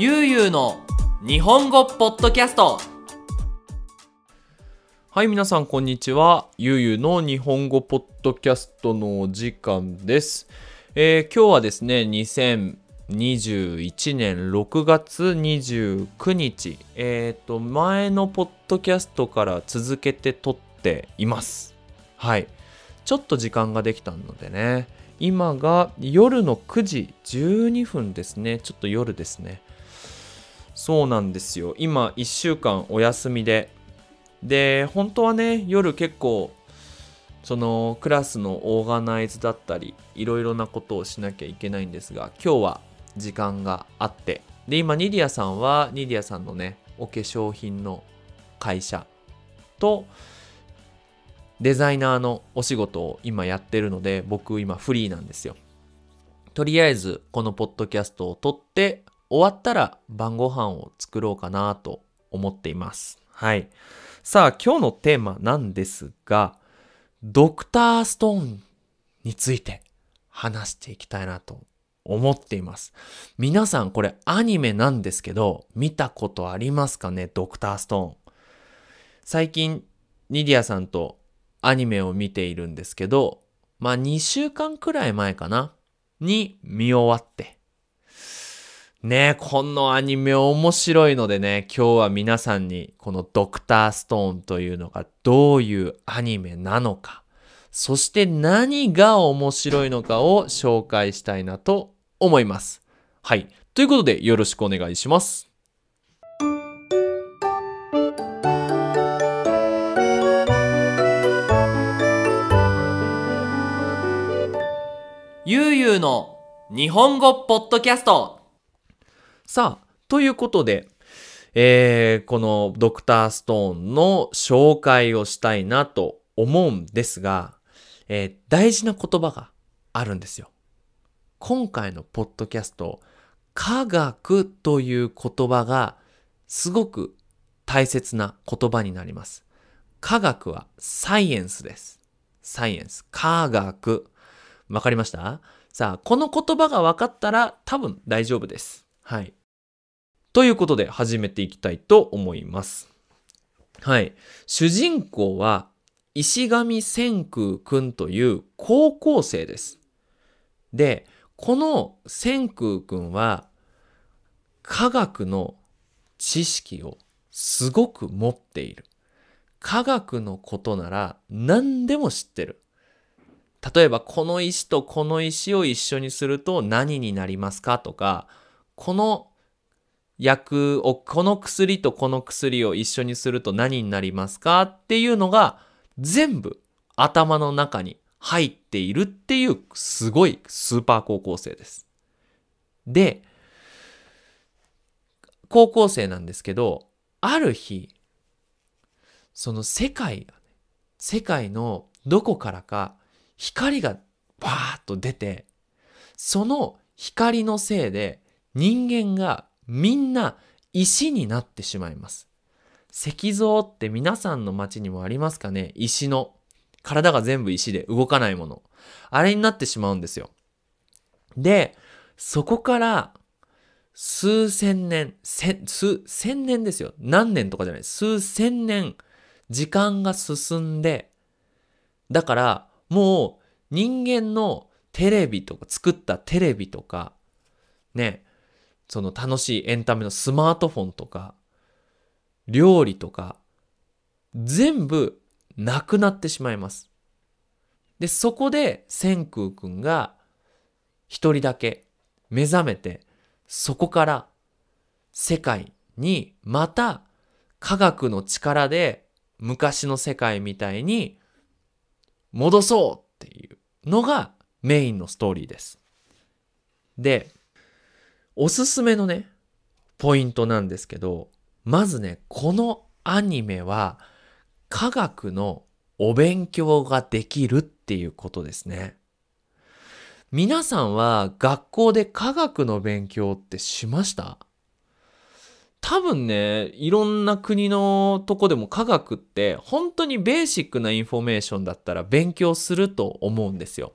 ゆうゆうの日本語ポッドキャストはい、皆さん、こんにちは。ゆうゆうの日本語ポッドキャストのお時間です。えー今日はですね、2021年6月29日、えっ、と、前のポッドキャストから続けて撮っています。はい。ちょっと時間ができたのでね、今が夜の9時12分ですね。ちょっと夜ですね。そうなんですよ。今、1週間お休みで、で本当はね夜結構そのクラスのオーガナイズだったりいろいろなことをしなきゃいけないんですが今日は時間があって。で今ニディアさんはニディアさんのねお化粧品の会社とデザイナーのお仕事を今やってるので僕今フリーなんですよ。とりあえずこのポッドキャストを撮って終わったら晩ご飯を作ろうかなと思っています。はい。さあ今日のテーマなんですがドクターストーンについて話していきたいなと思っています。皆さんこれアニメなんですけど見たことありますかね？ドクターストーン。最近ニディアさんとアニメを見ているんですけどまあ2週間くらい前かな？に見終わって。ね、このアニメ面白いのでね、今日は皆さんにこのドクターストーンというのがどういうアニメなのか、そして何が面白いのかを紹介したいなと思います。はい。ということでよろしくお願いします。ゆうゆうの日本語ポッドキャストさあ、ということで、えーこのドクターストーンの紹介をしたいなと思うんですが、えー大事な言葉があるんですよ。今回のポッドキャスト、科学という言葉がすごく大切な言葉になります。科学はサイエンスです。サイエンス。科学。わかりました？さあ、この言葉が分かったら多分大丈夫です。はい。ということで始めていきたいと思います。はい。主人公は石上千空くんという高校生です。で、この千空くんは科学の知識をすごく持っている。科学のことなら何でも知ってる。例えばこの石とこの石を一緒にすると何になりますかとか、この薬を、この薬とこの薬を一緒にすると何になりますかっていうのが全部頭の中に入っているっていうすごいスーパー高校生です。で、高校生なんですけど、ある日、その世界が、世界のどこからか光がバーッと出て、その光のせいで人間がみんな石になってしまいます。石像って皆さんの街にもありますかね？石の。体が全部石で動かないもの。あれになってしまうんですよ。で、そこから数千年、千数千年ですよ。何年とかじゃない。数千年、時間が進んで、だからもう人間のテレビとか、作ったテレビとか、ね、その楽しいエンタメのスマートフォンとか、料理とか、全部なくなってしまいます。で、そこで千空くんが一人だけ目覚めて、そこから世界にまた科学の力で昔の世界みたいに戻そうっていうのがメインのストーリーです。で、おすすめのね、ポイントなんですけど、まずね、このアニメは科学のお勉強ができるっていうことですね。皆さんは学校で科学の勉強ってしました？多分ね、いろんな国のとこでも科学って本当にベーシックなインフォメーションだったら勉強すると思うんですよ。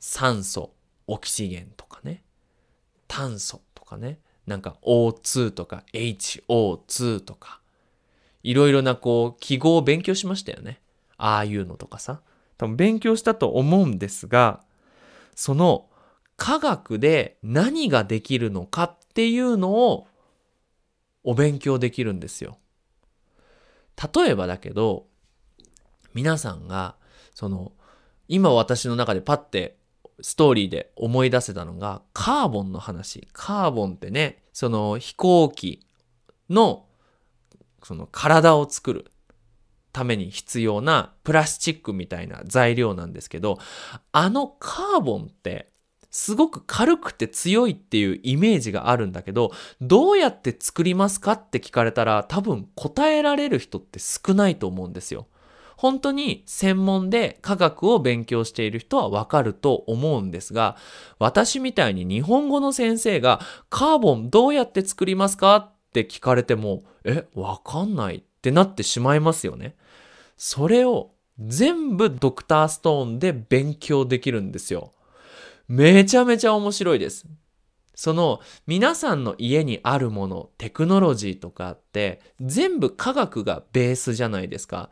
酸素、 oxygen とかね。炭素とかね。なんか O2 とか HO2 とか、いろいろなこう記号を勉強しましたよね。ああいうのとかさ。多分勉強したと思うんですが、その科学で何ができるのかっていうのをお勉強できるんですよ。例えばだけど、皆さんが、その、今私の中でパッてストーリーで思い出せたのが、カーボンの話。カーボンってね、その飛行機の、その体を作るために必要なプラスチックみたいな材料なんですけど、あのカーボンってすごく軽くて強いっていうイメージがあるんだけど、どうやって作りますかって聞かれたら多分答えられる人って少ないと思うんですよ。本当に専門で科学を勉強している人はわかると思うんですが、私みたいに日本語の先生がカーボンどうやって作りますかって聞かれても、え、わかんないってなってしまいますよね。それを全部ドクターストーンで勉強できるんですよ。めちゃめちゃ面白いです。その皆さんの家にあるもの、テクノロジーとかって全部科学がベースじゃないですか。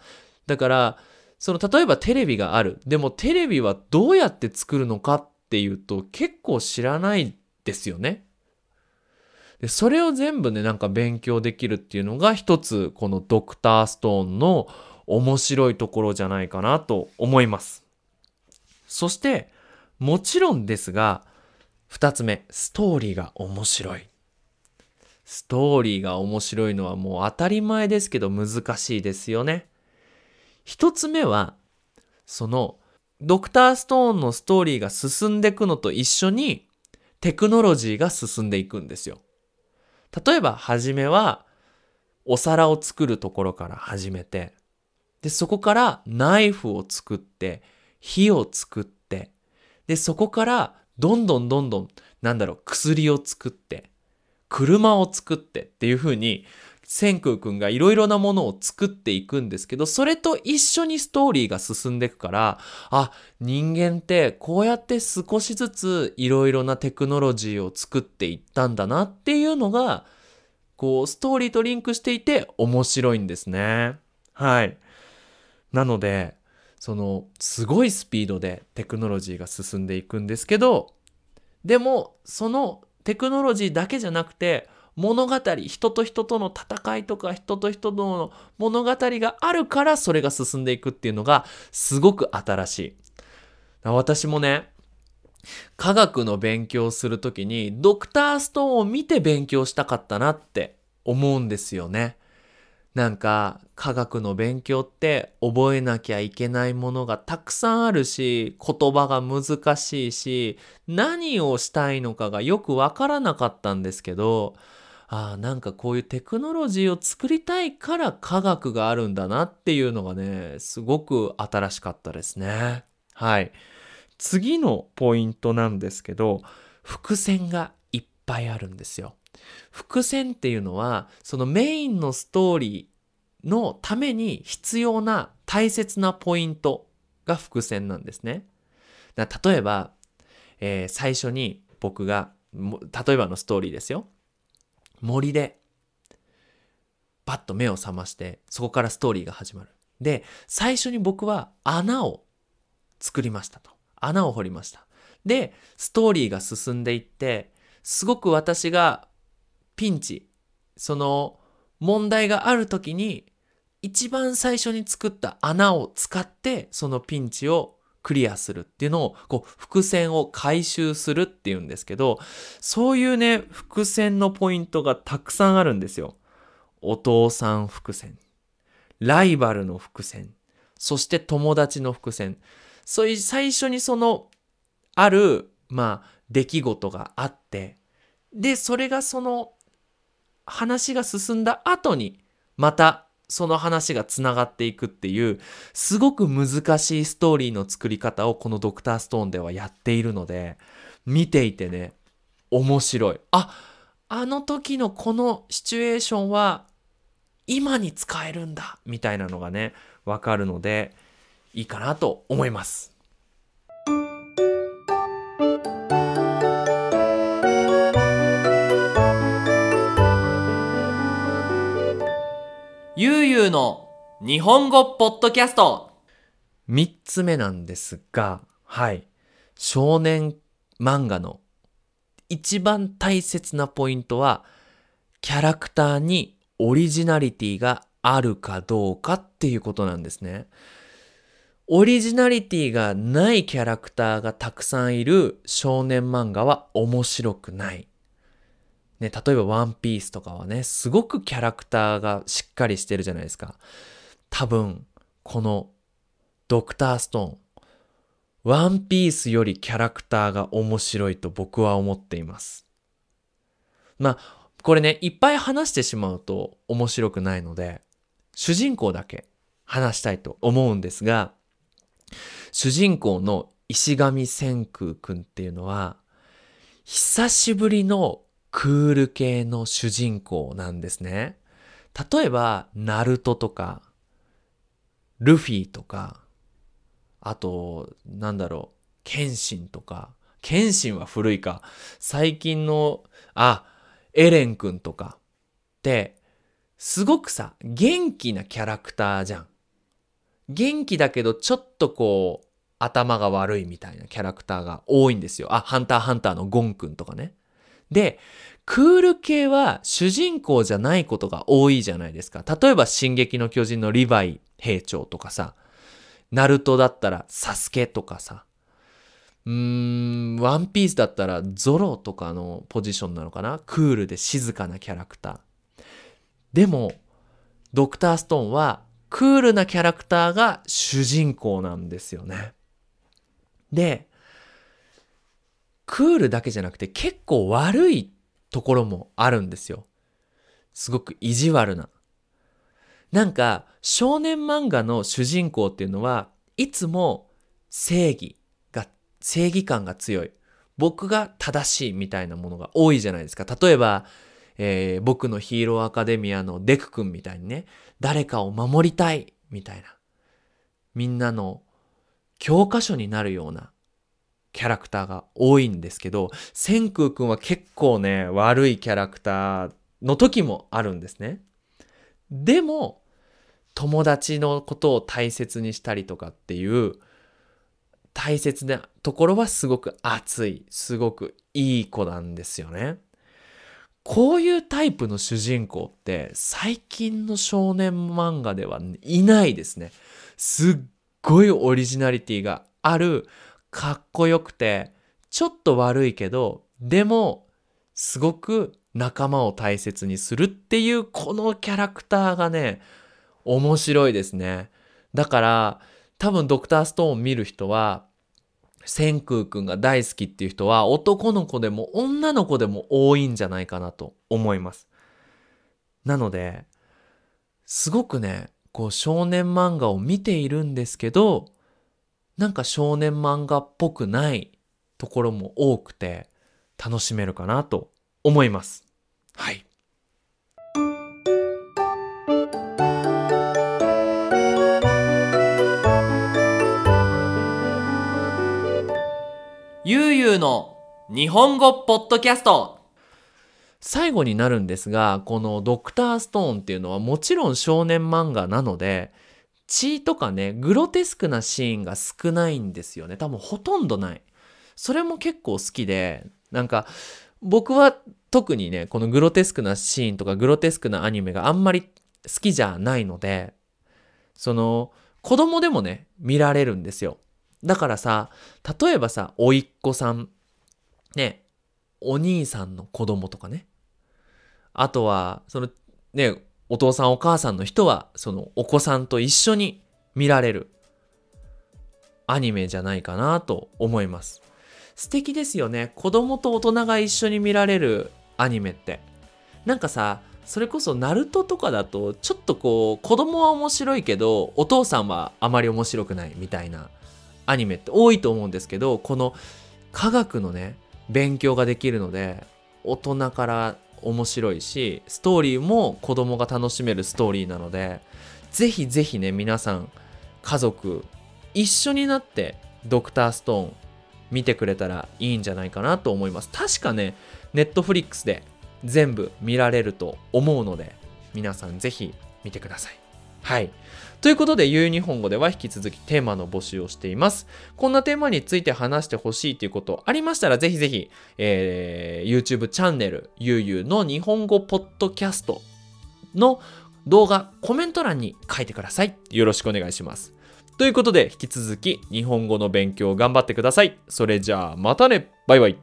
だから、その例えばテレビがある。でもテレビはどうやって作るのかっていうと結構知らないですよね。でそれを全部ね、なんか勉強できるっていうのが一つこのドクターストーンの面白いところじゃないかなと思います。そしてもちろんですが、二つ目、ストーリーが面白い。ストーリーが面白いのはもう当たり前ですけど難しいですよね。一つ目は、その、ドクターストーンのストーリーが進んでいくのと一緒に、テクノロジーが進んでいくんですよ。例えば、はじめは、お皿を作るところから始めて、で、そこからナイフを作って、火を作って、で、そこからどんどんどんどん、なんだろう、薬を作って、車を作ってっていう風に、千空くんがいろいろなものを作っていくんですけど、それと一緒にストーリーが進んでいくから、あ、人間ってこうやって少しずついろいろなテクノロジーを作っていったんだなっていうのが、こう、ストーリーとリンクしていて面白いんですね。はい。なので、そのすごいスピードでテクノロジーが進んでいくんですけどでもそのテクノロジーだけじゃなくて物語人と人との戦いとか人と人との物語があるからそれが進んでいくっていうのがすごく新しい。私もね科学の勉強するときにドクターストーンを見て勉強したかったなって思うんですよね。なんか科学の勉強って覚えなきゃいけないものがたくさんあるし言葉が難しいし何をしたいのかがよくわからなかったんですけどああなんかこういうテクノロジーを作りたいから科学があるんだなっていうのがねすごく新しかったですねはい次のポイントなんですけど伏線がいっぱいあるんですよ伏線っていうのはそのメインのストーリーのために必要な大切なポイントが伏線なんですね。例えば、えー、最初に僕が例えばのストーリーですよ。森でパッと目を覚ましてそこからストーリーが始まる。で最初に僕は穴を作りましたと。穴を掘りました。でストーリーが進んでいってすごく私がピンチ、その問題がある時に一番最初に作った穴を使ってそのピンチをクリアするっていうのをこう伏線を回収するっていうんですけどそういうね伏線のポイントがたくさんあるんですよ。お父さん伏線ライバルの伏線そして友達の伏線そういう最初にそのあるまあ出来事があってでそれがその話が進んだ後にまたその話がつながっていくっていうすごく難しいストーリーの作り方をこのドクターストーンではやっているので見ていてね面白い。ああの時のこのシチュエーションは今に使えるんだみたいなのがねわかるのでいいかなと思います。ゆうゆうの日本語ポッドキャスト3つ目なんですが、はい。少年漫画の一番大切なポイントは、キャラクターにオリジナリティがあるかどうかっていうことなんですね。オリジナリティがないキャラクターがたくさんいる少年漫画は面白くない。ね、例えばワンピースとかはね、すごくキャラクターがしっかりしてるじゃないですか。多分、このドクターストーン、ワンピースよりキャラクターが面白いと僕は思っています。まあ、これね、いっぱい話してしまうと面白くないので、主人公だけ話したいと思うんですが、主人公の石上千空くんっていうのは、久しぶりのクール系の主人公なんですね。例えば、ナルトとか、ルフィとか、あと、なんだろう、ケンシンとか、ケンシンは古いか、最近の、あ、エレンくんとかって、すごくさ、元気なキャラクターじゃん。元気だけど、ちょっとこう、頭が悪いみたいなキャラクターが多いんですよ。あ、ハンターハンターのゴンくんとかね。で、クール系は主人公じゃないことが多いじゃないですか。例えば、進撃の巨人のリヴァイ兵長とかさ、ナルトだったらサスケとかさ、うーん、ワンピースだったらゾロとかのポジションなのかな？クールで静かなキャラクター。でも、ドクターストーンはクールなキャラクターが主人公なんですよね。で、クールだけじゃなくて結構悪いところもあるんですよ。すごく意地悪な。なんか少年漫画の主人公っていうのはいつも正義が、正義感が強い。僕が正しいみたいなものが多いじゃないですか。例えば、えー僕のヒーローアカデミアのデク君みたいにね、誰かを守りたいみたいな。みんなの教科書になるようなキャラクターが多いんですけど、千空くんは結構ね、悪いキャラクターの時もあるんですね。でも、友達のことを大切にしたりとかっていう、大切なところはすごく熱い、すごくいい子なんですよね。こういうタイプの主人公って最近の少年漫画ではいないですね。すっごいオリジナリティがある、かっこよくて、ちょっと悪いけど、でも、すごく仲間を大切にするっていうこのキャラクターがね、面白いですね。だから、多分ドクターストーン見る人は、千空くんが大好きっていう人は男の子でも女の子でも多いんじゃないかなと思います。なので、すごくね、こう少年漫画を見ているんですけど、なんか少年漫画っぽくないところも多くて楽しめるかなと思います。はい。ゆうゆうの日本語ポッドキャスト最後になるんですが、このドクターストーンっていうのはもちろん少年漫画なので、血とかね、グロテスクなシーンが少ないんですよね。多分ほとんどない。それも結構好きで、なんか僕は特にね、このグロテスクなシーンとかグロテスクなアニメがあんまり好きじゃないので、その子供でもね、見られるんですよ。だからさ、例えばさ、おいっ子さん、ね、お兄さんの子供とかね。あとは、そのね、お父さんお母さんの人は、そのお子さんと一緒に見られるアニメじゃないかなと思います。素敵ですよね。子供と大人が一緒に見られるアニメって。なんかさ、それこそナルトとかだと、ちょっとこう、子供は面白いけど、お父さんはあまり面白くないみたいなアニメって多いと思うんですけど、この科学のね、勉強ができるので、大人から面白いし、ストーリーも子供が楽しめるストーリーなので、ぜひぜひね、皆さん、家族、一緒になって、ドクターストーン、見てくれたらいいんじゃないかなと思います。確かね、ネットフリックスで全部見られると思うので、皆さんぜひ見てください。はい。ということで、ゆう日本語では引き続きテーマの募集をしています。こんなテーマについて話してほしいということありましたら、ぜひぜひ、えー YouTube チャンネル、ゆうゆうの日本語ポッドキャストの動画、コメント欄に書いてください。よろしくお願いします。ということで、引き続き日本語の勉強を頑張ってください。それじゃあ、またねバイバイ